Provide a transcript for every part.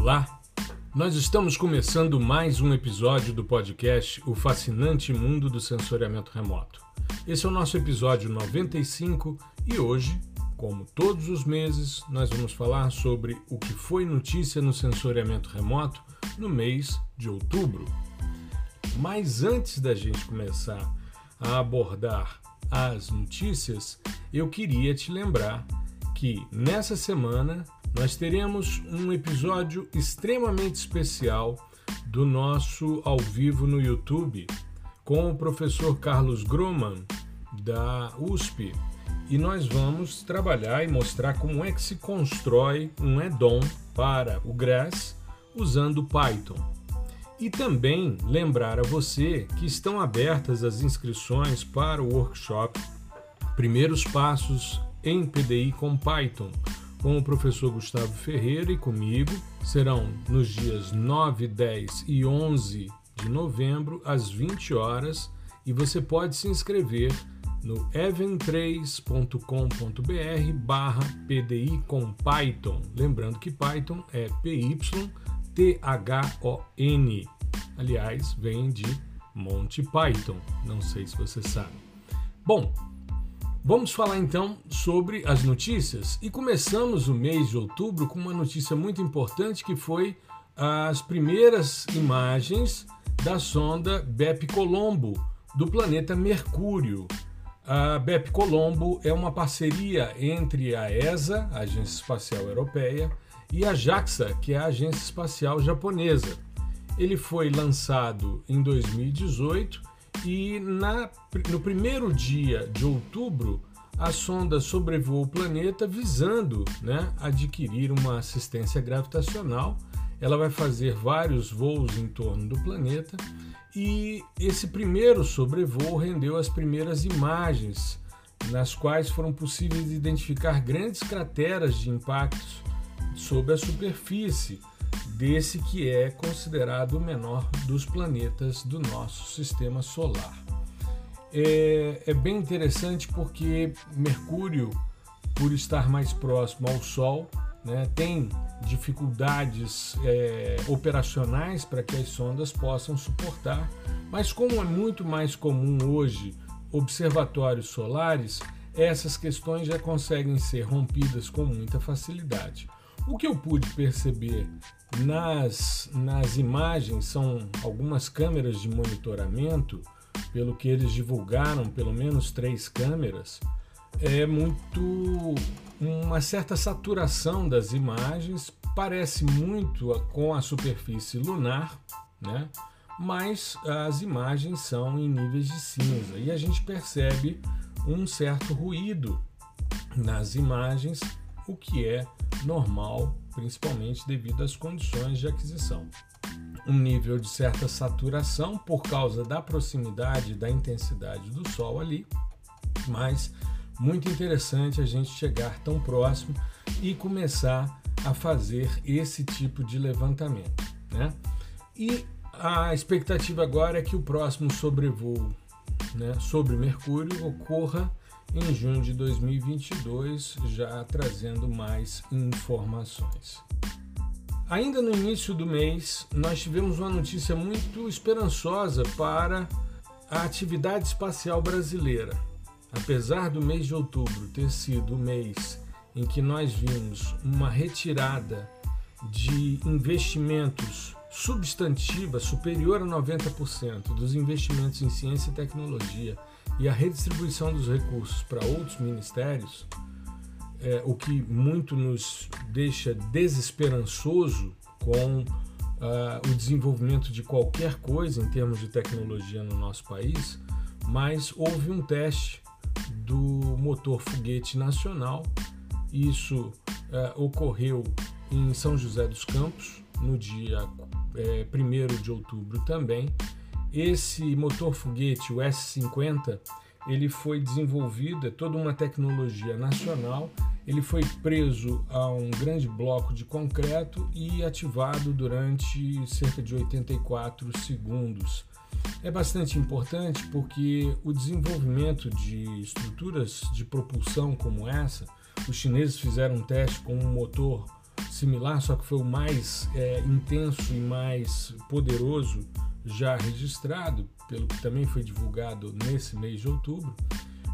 Olá! Nós estamos começando mais um episódio do podcast O Fascinante Mundo do Sensoriamento Remoto. Esse é o nosso episódio 95 e hoje, como todos os meses, nós vamos falar sobre o que foi notícia no sensoriamento remoto no mês de outubro. Mas antes da gente começar a abordar as notícias, eu queria te lembrar que nessa semana nós teremos um episódio extremamente especial do nosso ao vivo no YouTube com o professor Carlos Groman da USP e nós vamos trabalhar e mostrar como é que se constrói um add-on para o Grass usando Python. E também lembrar a você que estão abertas as inscrições para o workshop Primeiros Passos em PDI com Python, com o professor Gustavo Ferreira e comigo. Serão nos dias 9, 10 e 11 de novembro, às 20 horas, e você pode se inscrever no even3.com.br barra PDI com Python. Lembrando que Python é P-Y-T-H-O-N. Aliás, vem de Monty Python. Não sei se você sabe. Bom, Vamos falar então sobre as notícias e começamos o mês de outubro com uma notícia muito importante que foi as primeiras imagens da sonda BEP Colombo do planeta Mercúrio. A BEP Colombo é uma parceria entre a ESA, a Agência Espacial Europeia, e a JAXA, que é a Agência Espacial Japonesa. Ele foi lançado em 2018 e na, no primeiro dia de outubro, a sonda sobrevoou o planeta visando né, adquirir uma assistência gravitacional. Ela vai fazer vários voos em torno do planeta e esse primeiro sobrevoo rendeu as primeiras imagens, nas quais foram possíveis identificar grandes crateras de impactos sobre a superfície desse que é considerado o menor dos planetas do nosso sistema solar. É, é bem interessante porque Mercúrio, por estar mais próximo ao Sol, né, tem dificuldades é, operacionais para que as sondas possam suportar, mas como é muito mais comum hoje observatórios solares, essas questões já conseguem ser rompidas com muita facilidade. O que eu pude perceber nas, nas imagens são algumas câmeras de monitoramento, pelo que eles divulgaram, pelo menos três câmeras, é muito uma certa saturação das imagens, parece muito com a superfície lunar, né? mas as imagens são em níveis de cinza e a gente percebe um certo ruído nas imagens, o que é normal, principalmente devido às condições de aquisição. Um nível de certa saturação por causa da proximidade da intensidade do Sol ali, mas muito interessante a gente chegar tão próximo e começar a fazer esse tipo de levantamento. Né? E a expectativa agora é que o próximo sobrevoo né, sobre Mercúrio ocorra em junho de 2022, já trazendo mais informações. Ainda no início do mês, nós tivemos uma notícia muito esperançosa para a atividade espacial brasileira. Apesar do mês de outubro ter sido o mês em que nós vimos uma retirada de investimentos substantiva superior a 90% dos investimentos em ciência e tecnologia e a redistribuição dos recursos para outros ministérios, é, o que muito nos deixa desesperançoso com uh, o desenvolvimento de qualquer coisa em termos de tecnologia no nosso país, mas houve um teste do motor foguete nacional. Isso uh, ocorreu em São José dos Campos no dia é, 1 de outubro também, esse motor foguete, o S-50, ele foi desenvolvido, é toda uma tecnologia nacional. Ele foi preso a um grande bloco de concreto e ativado durante cerca de 84 segundos. É bastante importante porque o desenvolvimento de estruturas de propulsão como essa, os chineses fizeram um teste com um motor similar, só que foi o mais é, intenso e mais poderoso já registrado, pelo que também foi divulgado nesse mês de outubro.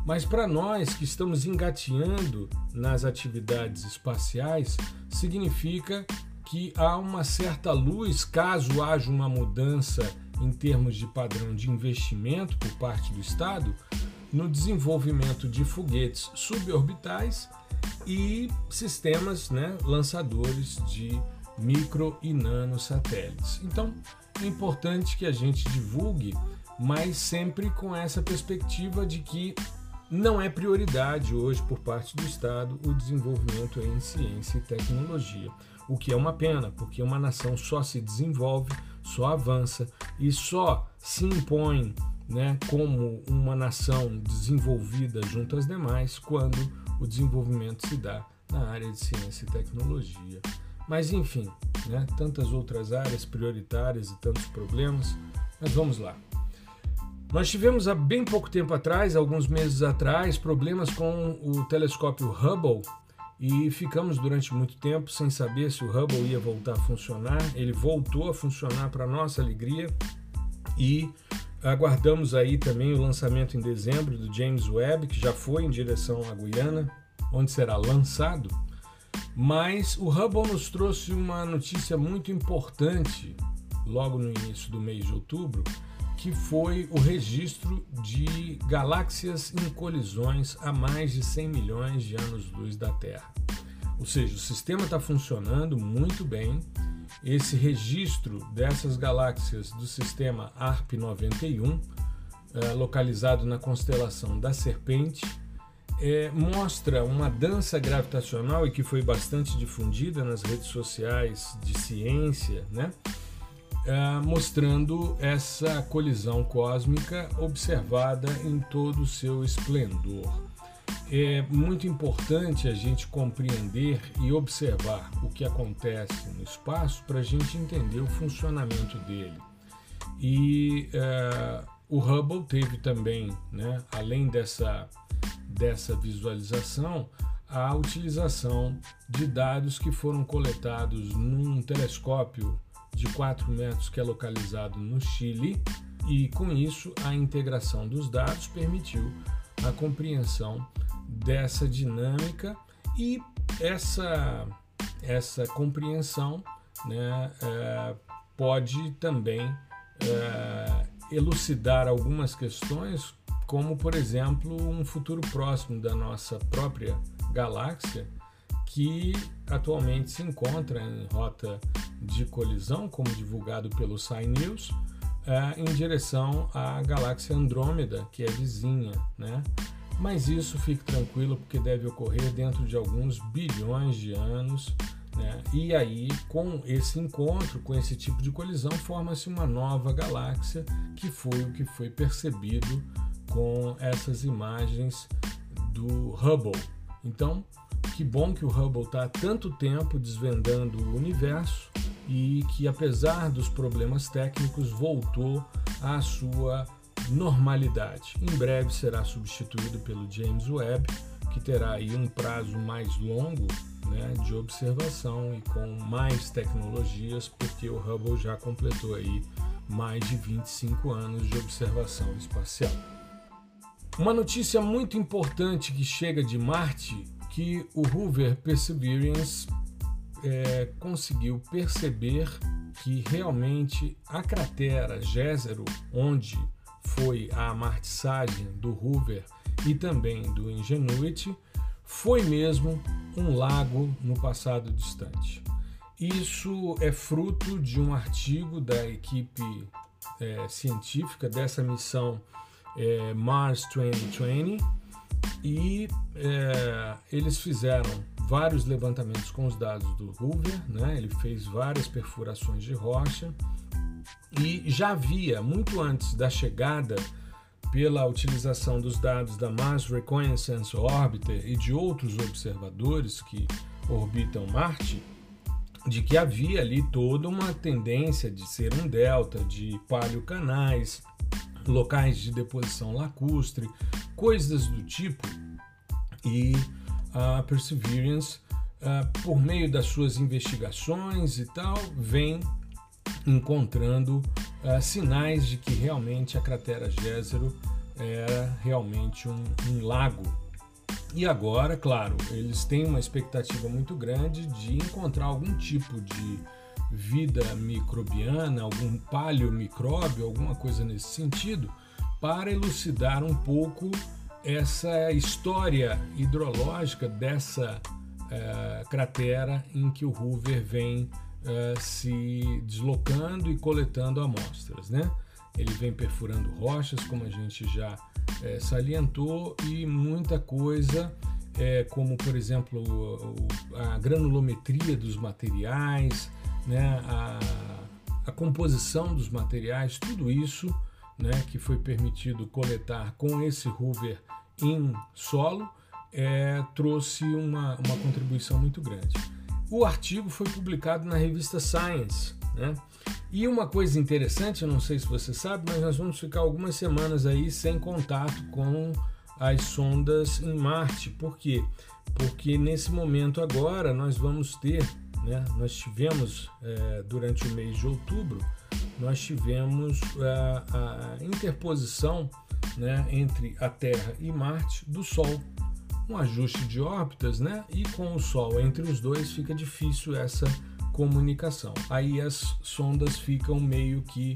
Mas para nós que estamos engateando nas atividades espaciais, significa que há uma certa luz caso haja uma mudança em termos de padrão de investimento por parte do Estado no desenvolvimento de foguetes suborbitais e sistemas né, lançadores de micro e nano satélites. Então, importante que a gente divulgue, mas sempre com essa perspectiva de que não é prioridade hoje por parte do Estado o desenvolvimento em ciência e tecnologia, o que é uma pena, porque uma nação só se desenvolve, só avança e só se impõe né, como uma nação desenvolvida junto às demais quando o desenvolvimento se dá na área de ciência e tecnologia. Mas enfim, né, tantas outras áreas prioritárias e tantos problemas, mas vamos lá. Nós tivemos há bem pouco tempo atrás, alguns meses atrás, problemas com o telescópio Hubble e ficamos durante muito tempo sem saber se o Hubble ia voltar a funcionar. Ele voltou a funcionar para nossa alegria e aguardamos aí também o lançamento em dezembro do James Webb, que já foi em direção à Guiana, onde será lançado. Mas o Hubble nos trouxe uma notícia muito importante logo no início do mês de outubro, que foi o registro de galáxias em colisões a mais de 100 milhões de anos-luz da Terra. Ou seja, o sistema está funcionando muito bem. Esse registro dessas galáxias do sistema ARP 91, eh, localizado na constelação da Serpente, é, mostra uma dança gravitacional e que foi bastante difundida nas redes sociais de ciência, né? É, mostrando essa colisão cósmica observada em todo o seu esplendor. É muito importante a gente compreender e observar o que acontece no espaço para a gente entender o funcionamento dele. E é, o Hubble teve também, né, além dessa, dessa visualização, a utilização de dados que foram coletados num telescópio de 4 metros que é localizado no Chile, e com isso a integração dos dados permitiu a compreensão dessa dinâmica e essa, essa compreensão né, é, pode também é, elucidar algumas questões, como por exemplo um futuro próximo da nossa própria galáxia, que atualmente se encontra em rota de colisão, como divulgado pelo Sci News, é, em direção à galáxia Andrômeda, que é vizinha, né? Mas isso fique tranquilo, porque deve ocorrer dentro de alguns bilhões de anos. Né? E aí, com esse encontro, com esse tipo de colisão, forma-se uma nova galáxia, que foi o que foi percebido com essas imagens do Hubble. Então, que bom que o Hubble está há tanto tempo desvendando o universo e que, apesar dos problemas técnicos, voltou à sua normalidade. Em breve será substituído pelo James Webb, que terá aí um prazo mais longo né, de observação e com mais tecnologias, porque o Hubble já completou aí mais de 25 anos de observação espacial. Uma notícia muito importante que chega de Marte, que o rover Perseverance é, conseguiu perceber que realmente a cratera Jezero, onde foi a amartissagem do Hoover e também do Ingenuity, foi mesmo um lago no passado distante. Isso é fruto de um artigo da equipe é, científica dessa missão é, Mars 2020 e é, eles fizeram vários levantamentos com os dados do Hoover, né? ele fez várias perfurações de rocha e já havia, muito antes da chegada, pela utilização dos dados da Mars Reconnaissance Orbiter e de outros observadores que orbitam Marte, de que havia ali toda uma tendência de ser um delta de paleocanais, locais de deposição lacustre, coisas do tipo. E a Perseverance uh, por meio das suas investigações e tal, vem encontrando uh, sinais de que realmente a cratera Gézero era realmente um, um lago. E agora, claro, eles têm uma expectativa muito grande de encontrar algum tipo de vida microbiana, algum paleomicróbio, alguma coisa nesse sentido, para elucidar um pouco essa história hidrológica dessa uh, cratera em que o Hoover vem uh, se deslocando e coletando amostras, né? Ele vem perfurando rochas, como a gente já uh, salientou, e muita coisa, como por exemplo a granulometria dos materiais, né? a, a composição dos materiais, tudo isso né, que foi permitido coletar com esse Hoover em solo, é, trouxe uma, uma contribuição muito grande. O artigo foi publicado na revista Science. Né? E uma coisa interessante, eu não sei se você sabe, mas nós vamos ficar algumas semanas aí sem contato com as sondas em Marte. Por quê? Porque nesse momento agora nós vamos ter, né, nós tivemos é, durante o mês de outubro, nós tivemos a, a interposição né, entre a Terra e Marte do Sol. Um ajuste de órbitas, né? E com o Sol entre os dois fica difícil essa comunicação. Aí as sondas ficam meio que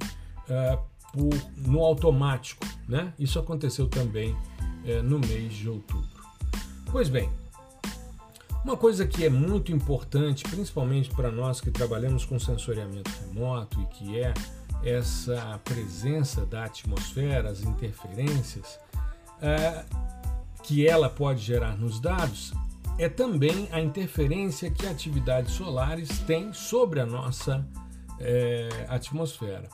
uh, por, no automático, né? Isso aconteceu também uh, no mês de outubro. Pois bem, uma coisa que é muito importante, principalmente para nós que trabalhamos com sensoriamento remoto e que é essa presença da atmosfera, as interferências é, que ela pode gerar nos dados, é também a interferência que atividades solares têm sobre a nossa é, atmosfera.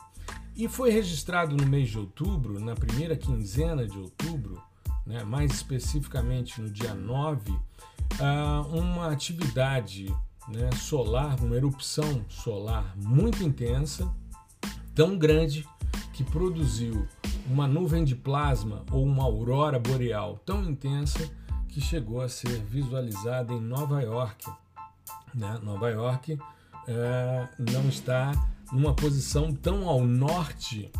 E foi registrado no mês de outubro, na primeira quinzena de outubro, né, mais especificamente no dia 9, uma atividade né, solar, uma erupção solar muito intensa, tão grande que produziu uma nuvem de plasma ou uma aurora boreal tão intensa que chegou a ser visualizada em Nova York. Né? Nova York é, não está numa posição tão ao norte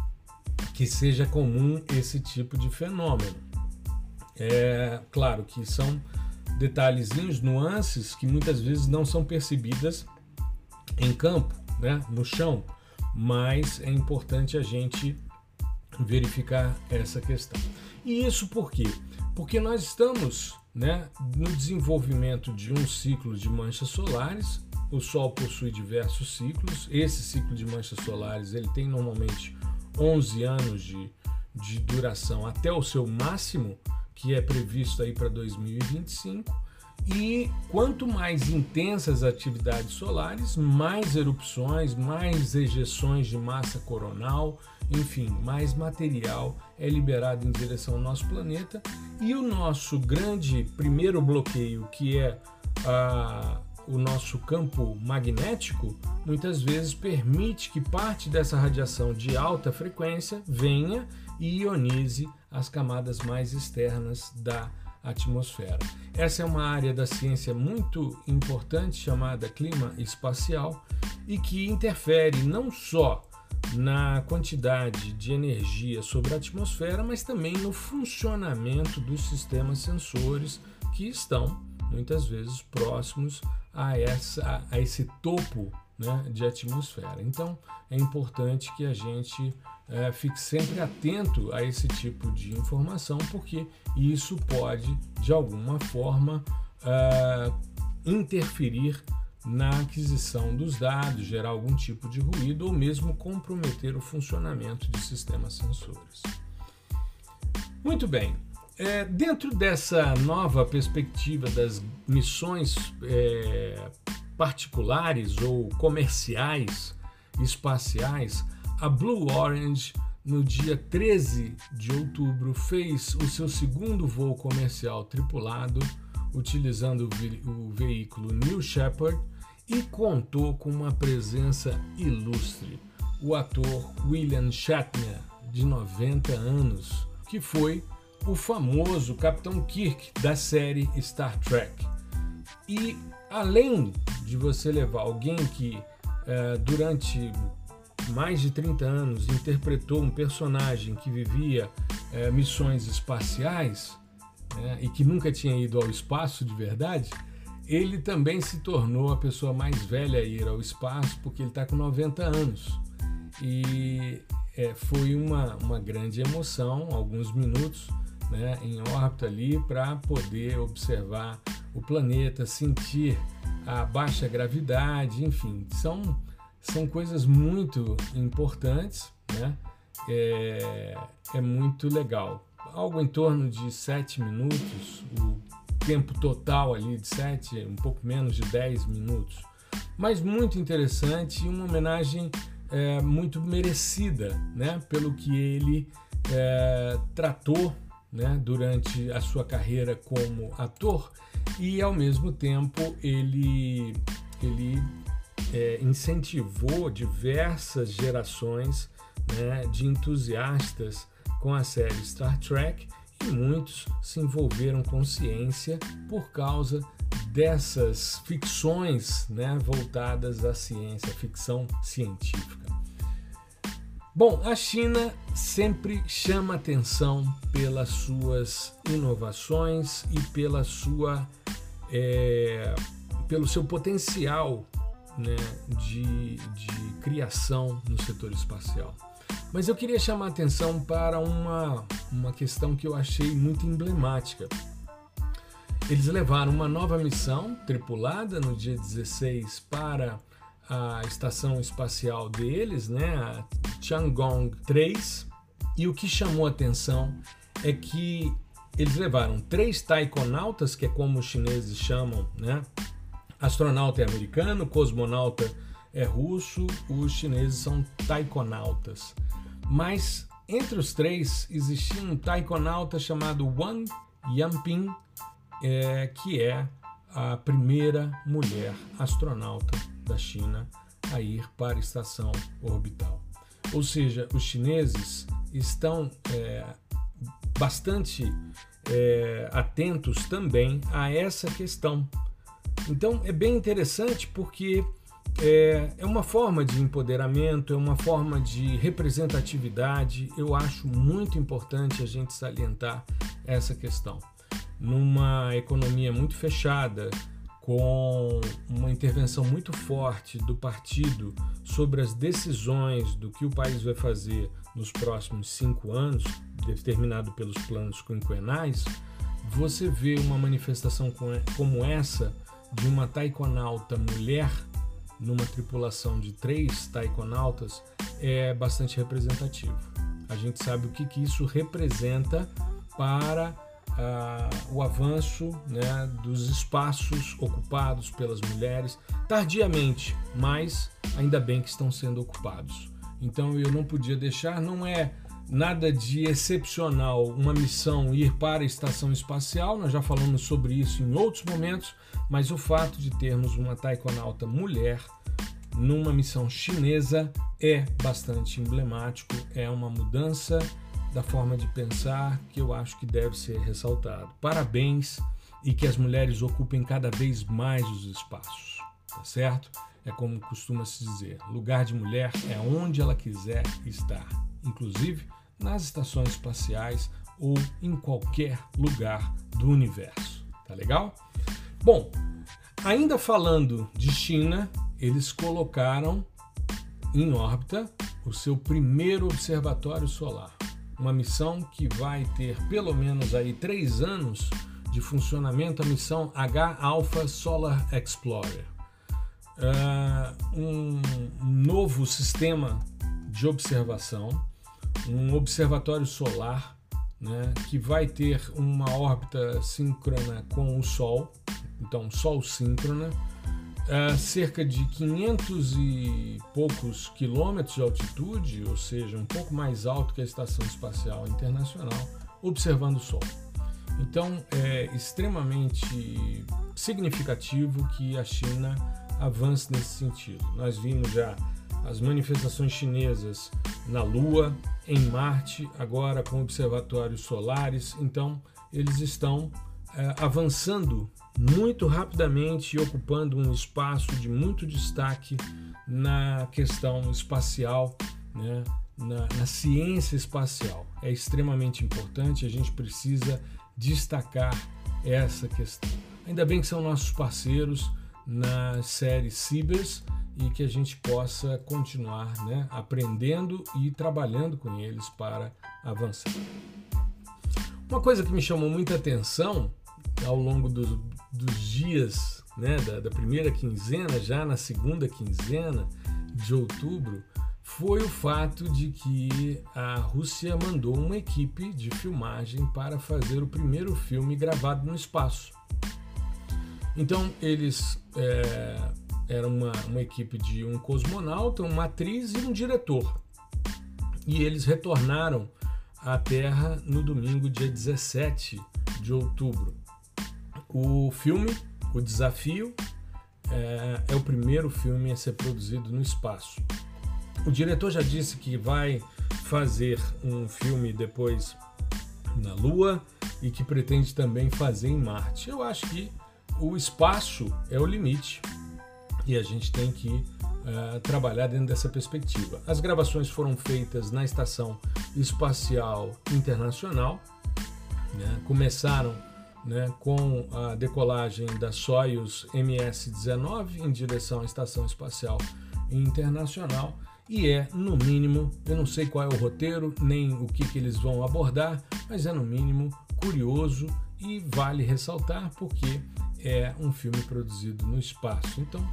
que seja comum esse tipo de fenômeno. É claro que são detalhezinhos, nuances que muitas vezes não são percebidas em campo, né, no chão, mas é importante a gente verificar essa questão. E isso por quê? Porque nós estamos né, no desenvolvimento de um ciclo de manchas solares. O Sol possui diversos ciclos. Esse ciclo de manchas solares ele tem normalmente 11 anos de, de duração até o seu máximo que é previsto aí para 2025. E quanto mais intensas as atividades solares, mais erupções, mais ejeções de massa coronal, enfim, mais material é liberado em direção ao nosso planeta. E o nosso grande primeiro bloqueio, que é a, o nosso campo magnético, muitas vezes permite que parte dessa radiação de alta frequência venha e ionize as camadas mais externas da atmosfera. Essa é uma área da ciência muito importante chamada clima espacial e que interfere não só na quantidade de energia sobre a atmosfera, mas também no funcionamento dos sistemas sensores que estão muitas vezes próximos a, essa, a esse topo né, de atmosfera. Então é importante que a gente é, fique sempre atento a esse tipo de informação, porque isso pode, de alguma forma, é, interferir na aquisição dos dados, gerar algum tipo de ruído ou mesmo comprometer o funcionamento de sistemas sensores. Muito bem, é, dentro dessa nova perspectiva das missões é, particulares ou comerciais espaciais, a Blue Orange, no dia 13 de outubro, fez o seu segundo voo comercial tripulado, utilizando o veículo New Shepard e contou com uma presença ilustre, o ator William Shatner, de 90 anos, que foi o famoso Capitão Kirk da série Star Trek. E além de você levar alguém que é, durante mais de 30 anos interpretou um personagem que vivia é, missões espaciais né, e que nunca tinha ido ao espaço de verdade, ele também se tornou a pessoa mais velha a ir ao espaço porque ele está com 90 anos. E é, foi uma, uma grande emoção, alguns minutos né, em órbita ali para poder observar o planeta, sentir a baixa gravidade, enfim, são, são coisas muito importantes, né? É, é muito legal. Algo em torno de sete minutos, o tempo total ali de sete, um pouco menos de 10 minutos. Mas muito interessante e uma homenagem é, muito merecida né, pelo que ele é, tratou né, durante a sua carreira como ator e ao mesmo tempo ele, ele é, incentivou diversas gerações né, de entusiastas com a série Star Trek e muitos se envolveram com ciência por causa dessas ficções né, voltadas à ciência, ficção científica. Bom, a China sempre chama atenção pelas suas inovações e pela sua, é, pelo seu potencial né, de, de criação no setor espacial. Mas eu queria chamar atenção para uma, uma questão que eu achei muito emblemática. Eles levaram uma nova missão tripulada no dia 16 para a estação espacial deles, né, a Tiangong 3, e o que chamou atenção é que eles levaram três taikonautas, que é como os chineses chamam, né? Astronauta é americano, cosmonauta é russo, os chineses são taikonautas. Mas entre os três existia um taikonauta chamado Wang Yanping, é, que é a primeira mulher astronauta da China a ir para a estação orbital. Ou seja, os chineses estão é, bastante é, atentos também a essa questão. Então é bem interessante porque é, é uma forma de empoderamento, é uma forma de representatividade. Eu acho muito importante a gente salientar essa questão. Numa economia muito fechada, com uma intervenção muito forte do partido sobre as decisões do que o país vai fazer nos próximos cinco anos, determinado pelos planos quinquenais, você vê uma manifestação como essa de uma taikonauta mulher numa tripulação de três taikonautas é bastante representativo. A gente sabe o que, que isso representa para uh, o avanço né, dos espaços ocupados pelas mulheres, tardiamente, mas ainda bem que estão sendo ocupados. Então eu não podia deixar, não é nada de excepcional uma missão ir para a estação espacial, nós já falamos sobre isso em outros momentos, mas o fato de termos uma taikonauta mulher numa missão chinesa é bastante emblemático, é uma mudança da forma de pensar que eu acho que deve ser ressaltado. Parabéns e que as mulheres ocupem cada vez mais os espaços, tá certo? É como costuma se dizer, lugar de mulher é onde ela quiser estar, inclusive nas estações espaciais ou em qualquer lugar do universo. Tá legal? Bom, ainda falando de China, eles colocaram em órbita o seu primeiro observatório solar. Uma missão que vai ter pelo menos aí três anos de funcionamento, a missão H-Alpha Solar Explorer. Uh, um novo sistema de observação um observatório solar né, que vai ter uma órbita síncrona com o Sol, então Sol síncrona, a cerca de 500 e poucos quilômetros de altitude, ou seja, um pouco mais alto que a Estação Espacial Internacional, observando o Sol. Então é extremamente significativo que a China avance nesse sentido. Nós vimos já as manifestações chinesas na Lua, em Marte, agora com observatórios solares. Então, eles estão é, avançando muito rapidamente ocupando um espaço de muito destaque na questão espacial, né? na, na ciência espacial. É extremamente importante, a gente precisa destacar essa questão. Ainda bem que são nossos parceiros na série Cibers e que a gente possa continuar né, aprendendo e trabalhando com eles para avançar. Uma coisa que me chamou muita atenção ao longo dos, dos dias né, da, da primeira quinzena, já na segunda quinzena de outubro, foi o fato de que a Rússia mandou uma equipe de filmagem para fazer o primeiro filme gravado no espaço. Então eles é, eram uma, uma equipe de um cosmonauta, uma atriz e um diretor. E eles retornaram à Terra no domingo, dia 17 de outubro. O filme, O Desafio, é, é o primeiro filme a ser produzido no espaço. O diretor já disse que vai fazer um filme depois na Lua e que pretende também fazer em Marte. Eu acho que o espaço é o limite e a gente tem que uh, trabalhar dentro dessa perspectiva. As gravações foram feitas na Estação Espacial Internacional, né? começaram né, com a decolagem da Soyuz MS-19 em direção à Estação Espacial Internacional e é, no mínimo, eu não sei qual é o roteiro, nem o que, que eles vão abordar, mas é, no mínimo, curioso e vale ressaltar porque é um filme produzido no espaço. Então,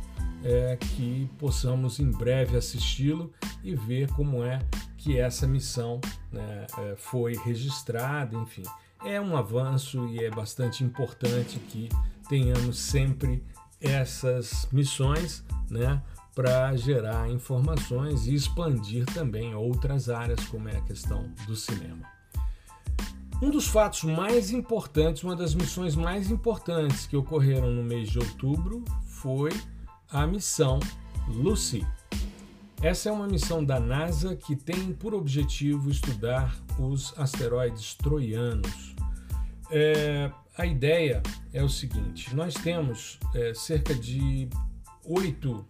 é que possamos em breve assisti-lo e ver como é que essa missão né, é, foi registrada, enfim. É um avanço e é bastante importante que tenhamos sempre essas missões, né, para gerar informações e expandir também outras áreas, como é a questão do cinema. Um dos fatos mais importantes, uma das missões mais importantes que ocorreram no mês de outubro foi a missão Lucy. Essa é uma missão da NASA que tem por objetivo estudar os asteroides troianos. É, a ideia é o seguinte: nós temos é, cerca de oito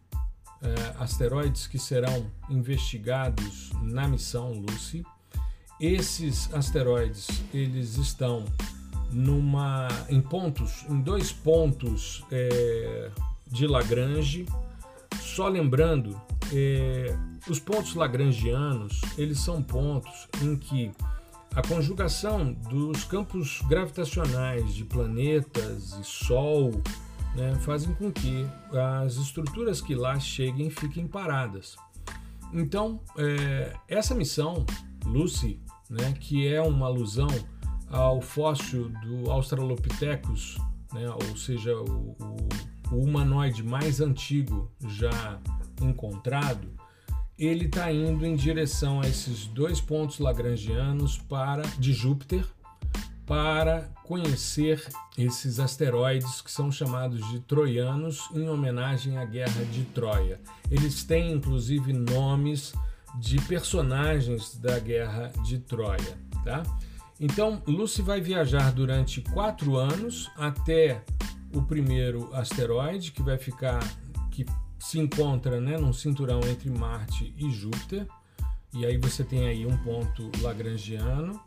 é, asteroides que serão investigados na missão Lucy. Esses asteroides eles estão numa em pontos, em dois pontos é, de Lagrange. Só lembrando, é, os pontos lagrangianos eles são pontos em que a conjugação dos campos gravitacionais de planetas e Sol né, fazem com que as estruturas que lá cheguem fiquem paradas. Então, é, essa missão, Lucy, né, que é uma alusão ao fóssil do Australopithecus, né, ou seja, o, o, o humanoide mais antigo já encontrado, ele está indo em direção a esses dois pontos lagrangianos para de Júpiter para conhecer esses asteroides que são chamados de troianos em homenagem à guerra de Troia. Eles têm inclusive nomes de personagens da guerra de Troia, tá? Então, Lucy vai viajar durante quatro anos até o primeiro asteroide que vai ficar que se encontra, né, num cinturão entre Marte e Júpiter. E aí você tem aí um ponto lagrangiano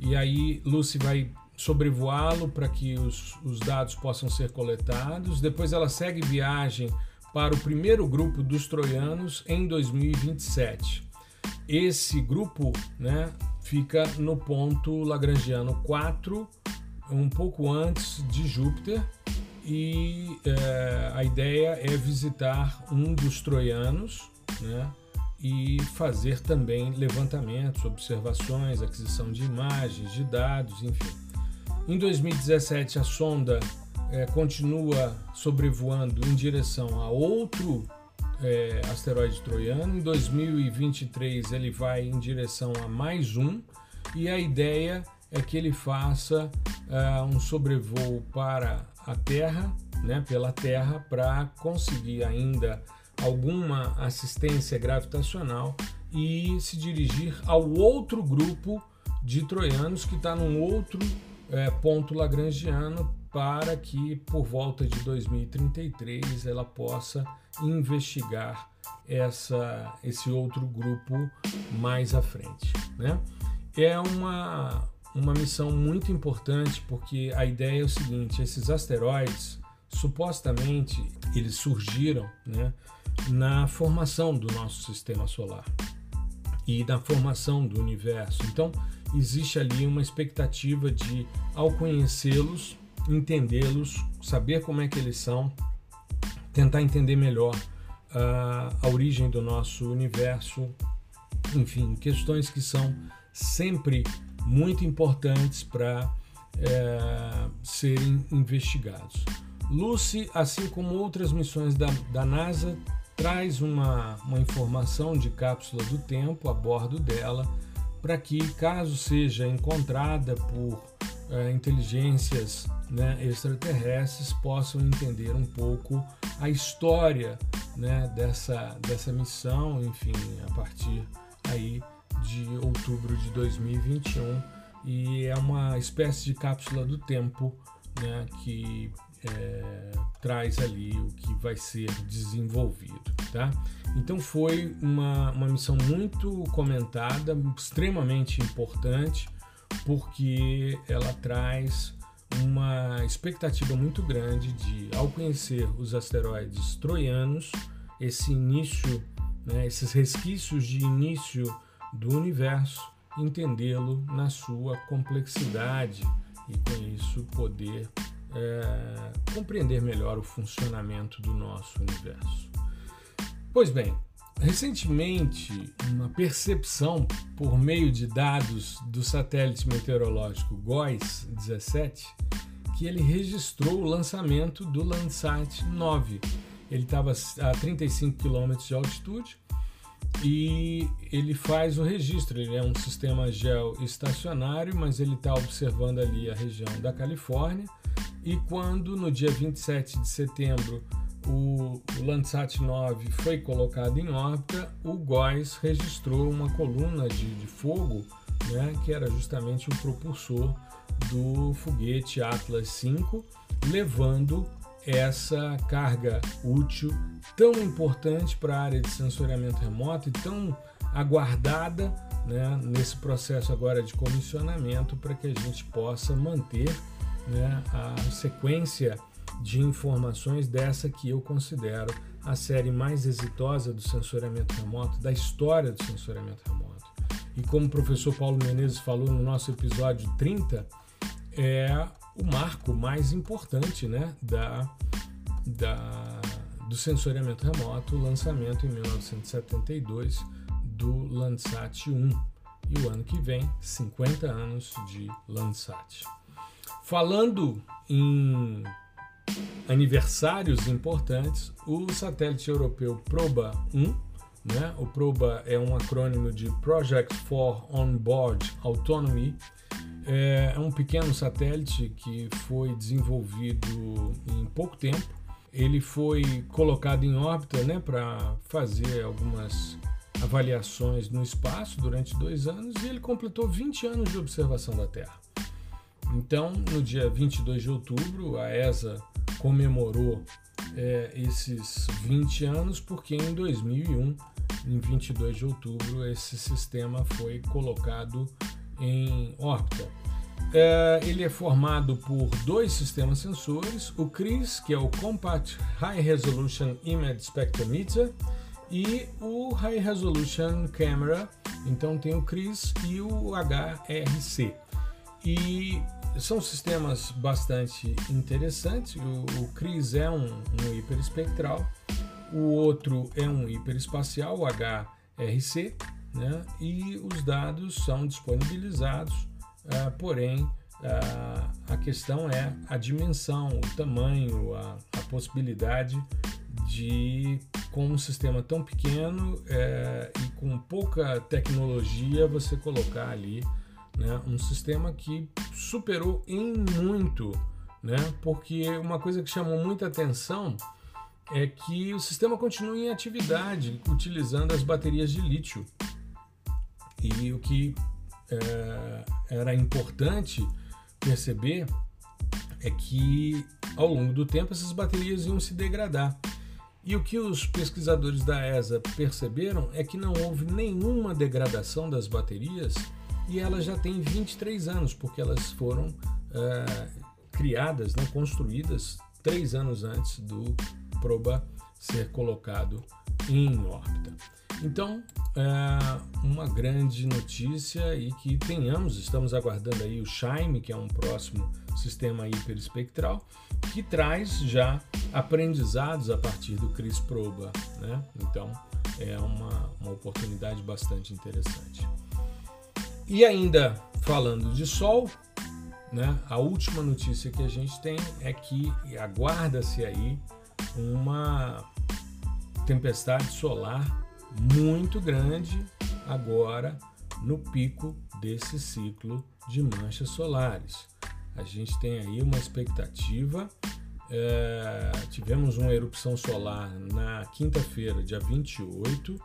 e aí Lucy vai sobrevoá-lo para que os, os dados possam ser coletados. Depois ela segue viagem para o primeiro grupo dos troianos em 2027. Esse grupo né, fica no ponto lagrangiano 4, um pouco antes de Júpiter, e é, a ideia é visitar um dos troianos, né, e fazer também levantamentos, observações, aquisição de imagens, de dados, enfim. Em 2017, a sonda é, continua sobrevoando em direção a outro é, asteroide troiano. Em 2023, ele vai em direção a mais um, e a ideia é que ele faça uh, um sobrevoo para a Terra, né, pela Terra, para conseguir ainda alguma assistência gravitacional e se dirigir ao outro grupo de troianos que está num outro é, ponto lagrangiano para que por volta de 2033 ela possa investigar essa, esse outro grupo mais à frente. Né? É uma, uma missão muito importante porque a ideia é o seguinte: esses asteroides supostamente eles surgiram né, na formação do nosso sistema solar e na formação do universo. Então existe ali uma expectativa de, ao conhecê-los, entendê-los, saber como é que eles são, tentar entender melhor uh, a origem do nosso universo, enfim, questões que são sempre muito importantes para é, serem investigados. Lucy, assim como outras missões da, da NASA, traz uma, uma informação de cápsula do tempo a bordo dela para que, caso seja encontrada por é, inteligências né, extraterrestres, possam entender um pouco a história né, dessa, dessa missão, enfim, a partir aí de outubro de 2021 e é uma espécie de cápsula do tempo né, que é, traz ali o que vai ser desenvolvido, tá? Então foi uma, uma missão muito comentada, extremamente importante, porque ela traz uma expectativa muito grande de, ao conhecer os asteroides troianos, esse início, né, esses resquícios de início do universo, entendê-lo na sua complexidade e com isso poder é, compreender melhor o funcionamento do nosso universo. Pois bem, recentemente uma percepção por meio de dados do satélite meteorológico GOES 17 que ele registrou o lançamento do Landsat 9. Ele estava a 35 km de altitude e ele faz o registro. Ele é um sistema geoestacionário, mas ele está observando ali a região da Califórnia. E quando no dia 27 de setembro o, Landsat 9 foi colocado em órbita, o GOES registrou uma coluna de, de fogo, né, que era justamente o propulsor do foguete Atlas V, levando essa carga útil tão importante para a área de sensoriamento remoto e tão aguardada né, nesse processo agora de comissionamento para que a gente possa manter né, a sequência de informações dessa que eu considero a série mais exitosa do sensoriamento remoto, da história do sensoriamento remoto. E como o professor Paulo Menezes falou no nosso episódio 30, é o marco mais importante né, da, da, do sensoriamento remoto, o lançamento em 1972 do Landsat 1 e o ano que vem 50 anos de Landsat. Falando em aniversários importantes, o satélite europeu Proba 1, né? o Proba é um acrônimo de Project for On-Board Autonomy, é um pequeno satélite que foi desenvolvido em pouco tempo. Ele foi colocado em órbita né, para fazer algumas avaliações no espaço durante dois anos e ele completou 20 anos de observação da Terra. Então, no dia 22 de outubro, a ESA comemorou é, esses 20 anos porque em 2001, em 22 de outubro, esse sistema foi colocado em órbita. É, ele é formado por dois sistemas sensores, o CRIS, que é o Compact High Resolution Image Spectrometer, e o High Resolution Camera, então tem o CRIS e o HRC. E são sistemas bastante interessantes. O, o CRIS é um, um hiperespectral, o outro é um hiperespacial, o HRC, né? e os dados são disponibilizados, uh, porém uh, a questão é a dimensão, o tamanho, a, a possibilidade de, com um sistema tão pequeno uh, e com pouca tecnologia, você colocar ali né, um sistema que superou em muito, né, porque uma coisa que chamou muita atenção é que o sistema continua em atividade utilizando as baterias de lítio. E o que é, era importante perceber é que ao longo do tempo essas baterias iam se degradar. E o que os pesquisadores da ESA perceberam é que não houve nenhuma degradação das baterias e elas já têm 23 anos, porque elas foram é, criadas, né, construídas três anos antes do Proba ser colocado em órbita. Então, é uma grande notícia e que tenhamos, estamos aguardando aí o Shime, que é um próximo sistema hiperespectral, que traz já aprendizados a partir do CRIS Proba. Né? Então, é uma, uma oportunidade bastante interessante. E ainda falando de Sol, né, a última notícia que a gente tem é que aguarda-se aí uma tempestade solar muito grande agora no pico desse ciclo de manchas solares. A gente tem aí uma expectativa. É, tivemos uma erupção solar na quinta-feira, dia 28,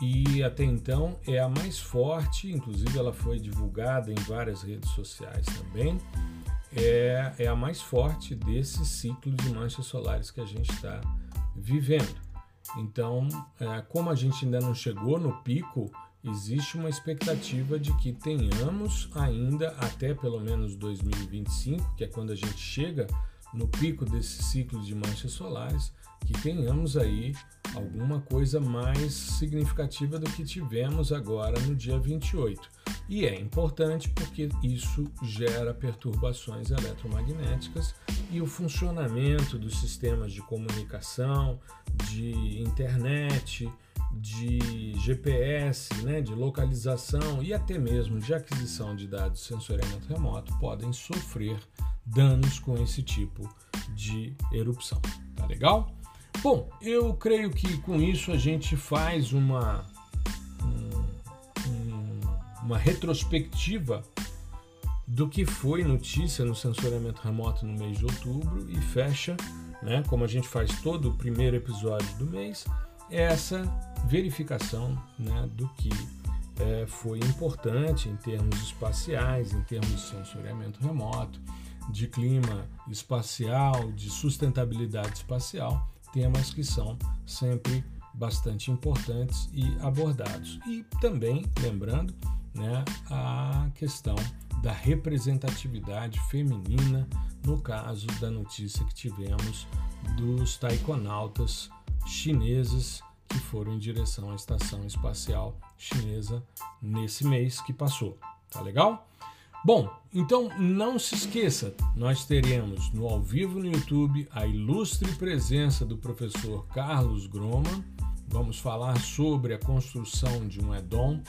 e até então é a mais forte, inclusive ela foi divulgada em várias redes sociais também. É, é a mais forte desse ciclo de manchas solares que a gente está vivendo. Então, é, como a gente ainda não chegou no pico, existe uma expectativa de que tenhamos ainda até pelo menos 2025, que é quando a gente chega no pico desse ciclo de manchas solares, que tenhamos aí alguma coisa mais significativa do que tivemos agora no dia 28. E é importante porque isso gera perturbações eletromagnéticas e o funcionamento dos sistemas de comunicação, de internet, de GPS, né, de localização e até mesmo de aquisição de dados de sensoriamento remoto podem sofrer danos com esse tipo de erupção. Tá legal? Bom, eu creio que com isso a gente faz uma, um, uma retrospectiva do que foi notícia no sensoriamento remoto no mês de outubro e fecha, né, como a gente faz todo o primeiro episódio do mês, essa verificação né, do que é, foi importante em termos espaciais, em termos de sensoriamento remoto, de clima espacial, de sustentabilidade espacial temas que são sempre bastante importantes e abordados. E também, lembrando, né, a questão da representatividade feminina, no caso da notícia que tivemos dos taikonautas chineses que foram em direção à estação espacial chinesa nesse mês que passou. Tá legal? Bom, então não se esqueça, nós teremos no ao vivo no YouTube a ilustre presença do professor Carlos Groman. Vamos falar sobre a construção de um EDOM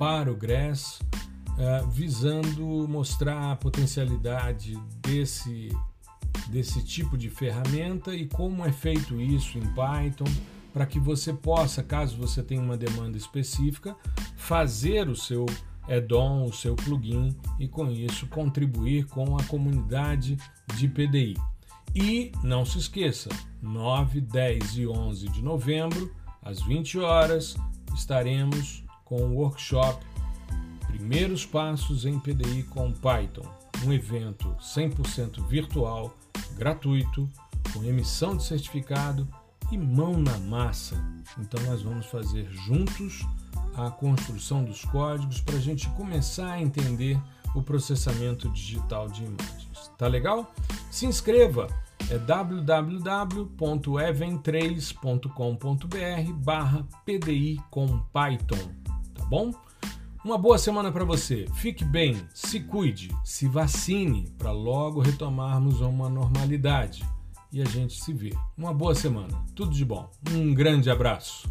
para o GRESS, uh, visando mostrar a potencialidade desse, desse tipo de ferramenta e como é feito isso em Python, para que você possa, caso você tenha uma demanda específica, fazer o seu add-on, o seu plugin e com isso contribuir com a comunidade de PDI. E não se esqueça, 9, 10 e 11 de novembro, às 20 horas, estaremos com o workshop Primeiros Passos em PDI com Python, um evento 100% virtual, gratuito, com emissão de certificado e mão na massa. Então nós vamos fazer juntos a construção dos códigos para a gente começar a entender o processamento digital de imagens. Tá legal? Se inscreva! É www.even3.com.br barra PDI com Python, tá bom? Uma boa semana para você. Fique bem, se cuide, se vacine para logo retomarmos uma normalidade. E a gente se vê. Uma boa semana. Tudo de bom. Um grande abraço.